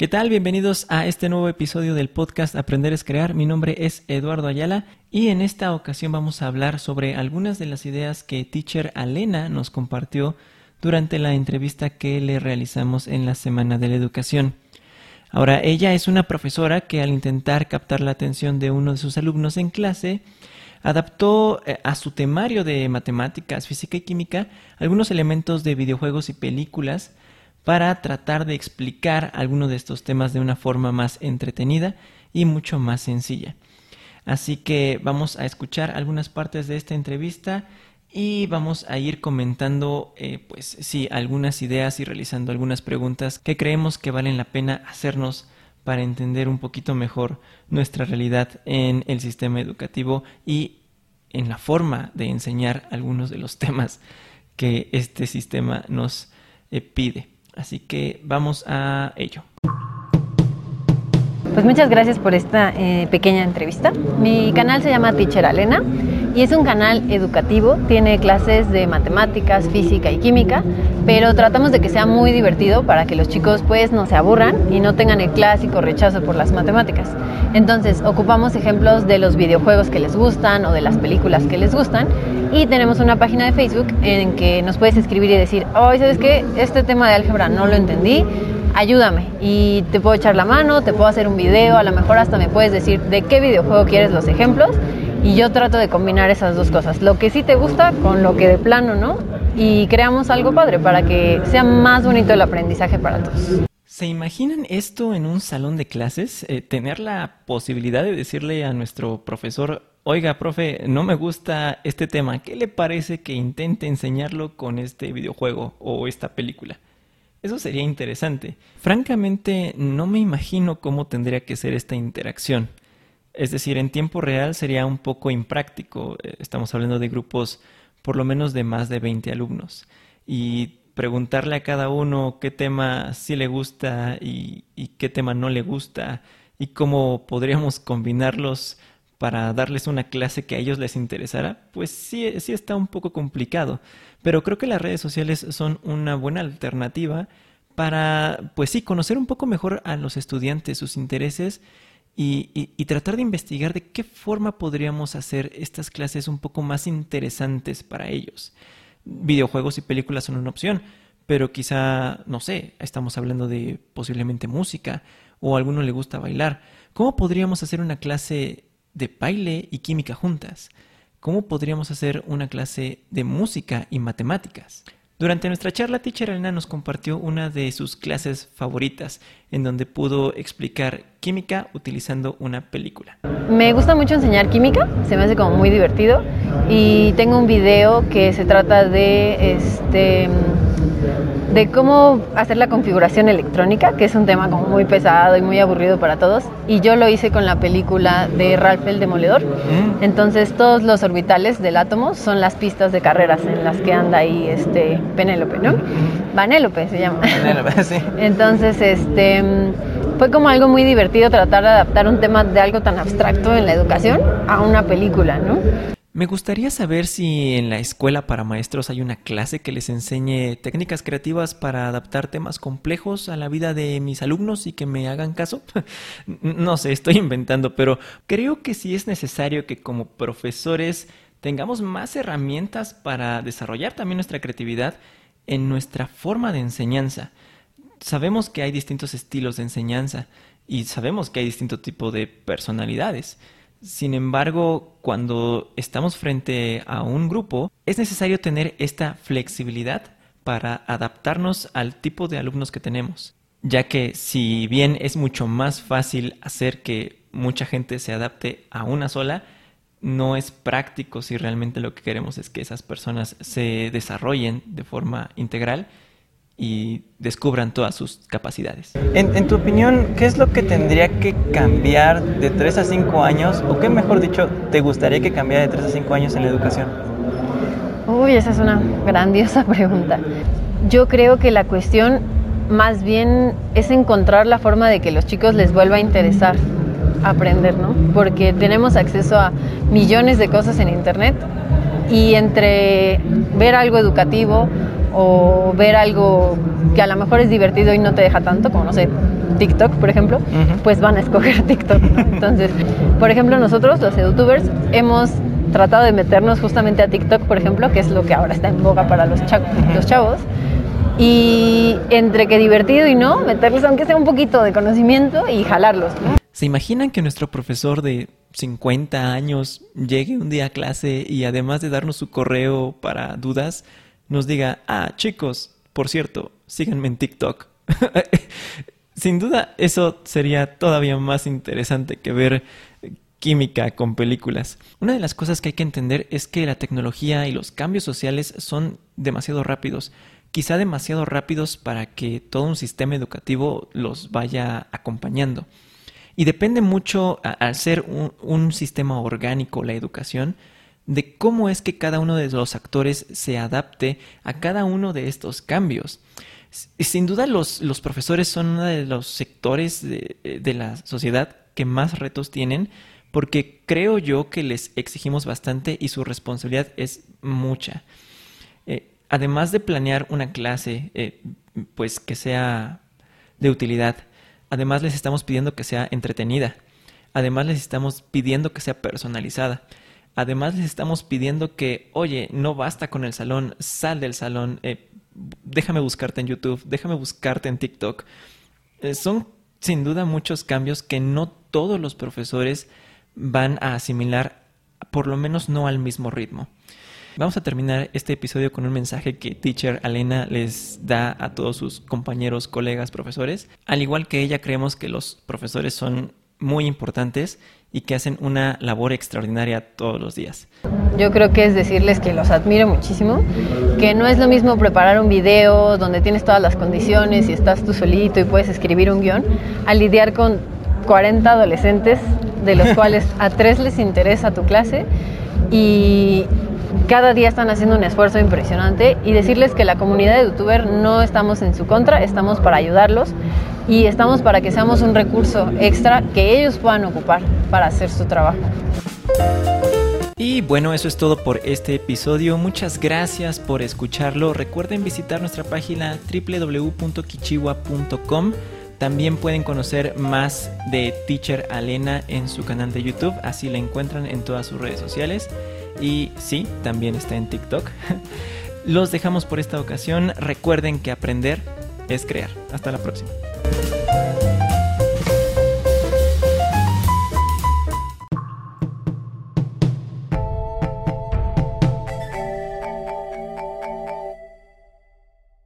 ¿Qué tal? Bienvenidos a este nuevo episodio del podcast Aprender es Crear. Mi nombre es Eduardo Ayala y en esta ocasión vamos a hablar sobre algunas de las ideas que Teacher Alena nos compartió durante la entrevista que le realizamos en la Semana de la Educación. Ahora, ella es una profesora que al intentar captar la atención de uno de sus alumnos en clase, adaptó eh, a su temario de matemáticas, física y química algunos elementos de videojuegos y películas para tratar de explicar algunos de estos temas de una forma más entretenida y mucho más sencilla. Así que vamos a escuchar algunas partes de esta entrevista y vamos a ir comentando, eh, pues sí, algunas ideas y realizando algunas preguntas que creemos que valen la pena hacernos para entender un poquito mejor nuestra realidad en el sistema educativo y en la forma de enseñar algunos de los temas que este sistema nos eh, pide. Así que vamos a ello. Pues muchas gracias por esta eh, pequeña entrevista. Mi canal se llama Teacher Alena y es un canal educativo, tiene clases de matemáticas, física y química, pero tratamos de que sea muy divertido para que los chicos pues no se aburran y no tengan el clásico rechazo por las matemáticas. Entonces ocupamos ejemplos de los videojuegos que les gustan o de las películas que les gustan y tenemos una página de Facebook en que nos puedes escribir y decir, oh, ¿sabes qué? Este tema de álgebra no lo entendí, ayúdame y te puedo echar la mano, te puedo hacer un video, a lo mejor hasta me puedes decir de qué videojuego quieres los ejemplos y yo trato de combinar esas dos cosas, lo que sí te gusta con lo que de plano no y creamos algo padre para que sea más bonito el aprendizaje para todos. ¿Se imaginan esto en un salón de clases? Eh, tener la posibilidad de decirle a nuestro profesor, oiga, profe, no me gusta este tema, ¿qué le parece que intente enseñarlo con este videojuego o esta película? Eso sería interesante. Francamente, no me imagino cómo tendría que ser esta interacción. Es decir, en tiempo real sería un poco impráctico. Eh, estamos hablando de grupos por lo menos de más de 20 alumnos. Y preguntarle a cada uno qué tema sí le gusta y, qué tema no le gusta y cómo podríamos combinarlos para darles una clase que a ellos les interesara, pues sí, sí está un poco complicado. Pero creo que las redes sociales son una buena alternativa para, pues sí, conocer un poco mejor a los estudiantes, sus intereses y, y, tratar de investigar de qué forma podríamos hacer estas clases un poco más interesantes para ellos. Videojuegos y películas son una opción, pero quizá, no sé, estamos hablando de posiblemente música o a alguno le gusta bailar. ¿Cómo podríamos hacer una clase de baile y química juntas? ¿Cómo podríamos hacer una clase de música y matemáticas? Durante nuestra charla, Teacher Elena nos compartió una de sus clases favoritas, en donde pudo explicar química utilizando una película. Me gusta mucho enseñar química, se me hace como muy divertido, y tengo un video que se trata de este de cómo hacer la configuración electrónica, que es un tema como muy pesado y muy aburrido para todos. Y yo lo hice con la película de Ralph el Demoledor. Mm. Entonces todos los orbitales del átomo son las pistas de carreras en las que anda ahí este Penélope, ¿no? Vanélope se llama. Vanélope, sí. Entonces, este fue como algo muy divertido tratar de adaptar un tema de algo tan abstracto en la educación a una película, ¿no? Me gustaría saber si en la escuela para maestros hay una clase que les enseñe técnicas creativas para adaptar temas complejos a la vida de mis alumnos y que me hagan caso. no sé, estoy inventando, pero creo que sí es necesario que como profesores tengamos más herramientas para desarrollar también nuestra creatividad en nuestra forma de enseñanza. Sabemos que hay distintos estilos de enseñanza y sabemos que hay distinto tipo de personalidades. Sin embargo, cuando estamos frente a un grupo, es necesario tener esta flexibilidad para adaptarnos al tipo de alumnos que tenemos, ya que si bien es mucho más fácil hacer que mucha gente se adapte a una sola, no es práctico si realmente lo que queremos es que esas personas se desarrollen de forma integral y descubran todas sus capacidades. En, tu opinión, ¿qué es lo que tendría que cambiar de 3 a 5 años, o qué mejor dicho, te gustaría que cambiara de 3 a 5 años en la educación? Uy, esa es una grandiosa pregunta. Yo creo que la cuestión más bien es encontrar la forma de que los chicos les vuelva a interesar aprender, ¿no? Porque tenemos acceso a millones de cosas en Internet y entre ver algo educativo o ver algo que a lo mejor es divertido y no te deja tanto, como no sé, TikTok, por ejemplo, pues van a escoger TikTok. Entonces, por ejemplo, nosotros, los youtubers, hemos tratado de meternos justamente a TikTok, por ejemplo, que es lo que ahora está en boga para los, los chavos. Y entre que divertido y no, meterles aunque sea un poquito de conocimiento y jalarlos. ¿Se imaginan que nuestro profesor de 50 años llegue un día a clase y además de darnos su correo para dudas, nos diga, ah, chicos, por cierto, síganme en TikTok? Sin duda, eso sería todavía más interesante que ver química con películas. Una de las cosas que hay que entender es que la tecnología y los cambios sociales son demasiado rápidos, quizá demasiado rápidos para que todo un sistema educativo los vaya acompañando. Y depende mucho, al ser un, sistema orgánico la educación, de cómo es que cada uno de los actores se adapte a cada uno de estos cambios. Sin duda los, los profesores son uno de los sectores de, de la sociedad que más retos tienen, porque creo yo que les exigimos bastante y su responsabilidad es mucha. Eh, además de planear una clase, eh, pues que sea de utilidad, además les estamos pidiendo que sea entretenida, además les estamos pidiendo que sea personalizada, además les estamos pidiendo que, oye, no basta con el salón, sal del salón, eh, déjame buscarte en YouTube, déjame buscarte en TikTok. son sin duda muchos cambios que no todos los profesores van a asimilar, por lo menos no al mismo ritmo. Vamos a terminar este episodio con un mensaje que Teacher Alena les da a todos sus compañeros, colegas, profesores. Al igual que ella, creemos que los profesores son muy importantes y que hacen una labor extraordinaria todos los días. Yo creo que es decirles que los admiro muchísimo, que no es lo mismo preparar un video donde tienes todas las condiciones y estás tú solito y puedes escribir un guion, a lidiar con 40 adolescentes de los cuales a tres les interesa tu clase y cada día están haciendo un esfuerzo impresionante y decirles que la comunidad de youtuber no estamos en su contra, estamos para ayudarlos y estamos para que seamos un recurso extra que ellos puedan ocupar para hacer su trabajo. Y bueno, eso es todo por este episodio. Muchas gracias por escucharlo. Recuerden visitar nuestra página www.kichiwa.com también pueden conocer más de Teacher Alena en su canal de YouTube, así la encuentran en todas sus redes sociales. Y sí, también está en TikTok. Los dejamos por esta ocasión. Recuerden que aprender es crear. Hasta la próxima.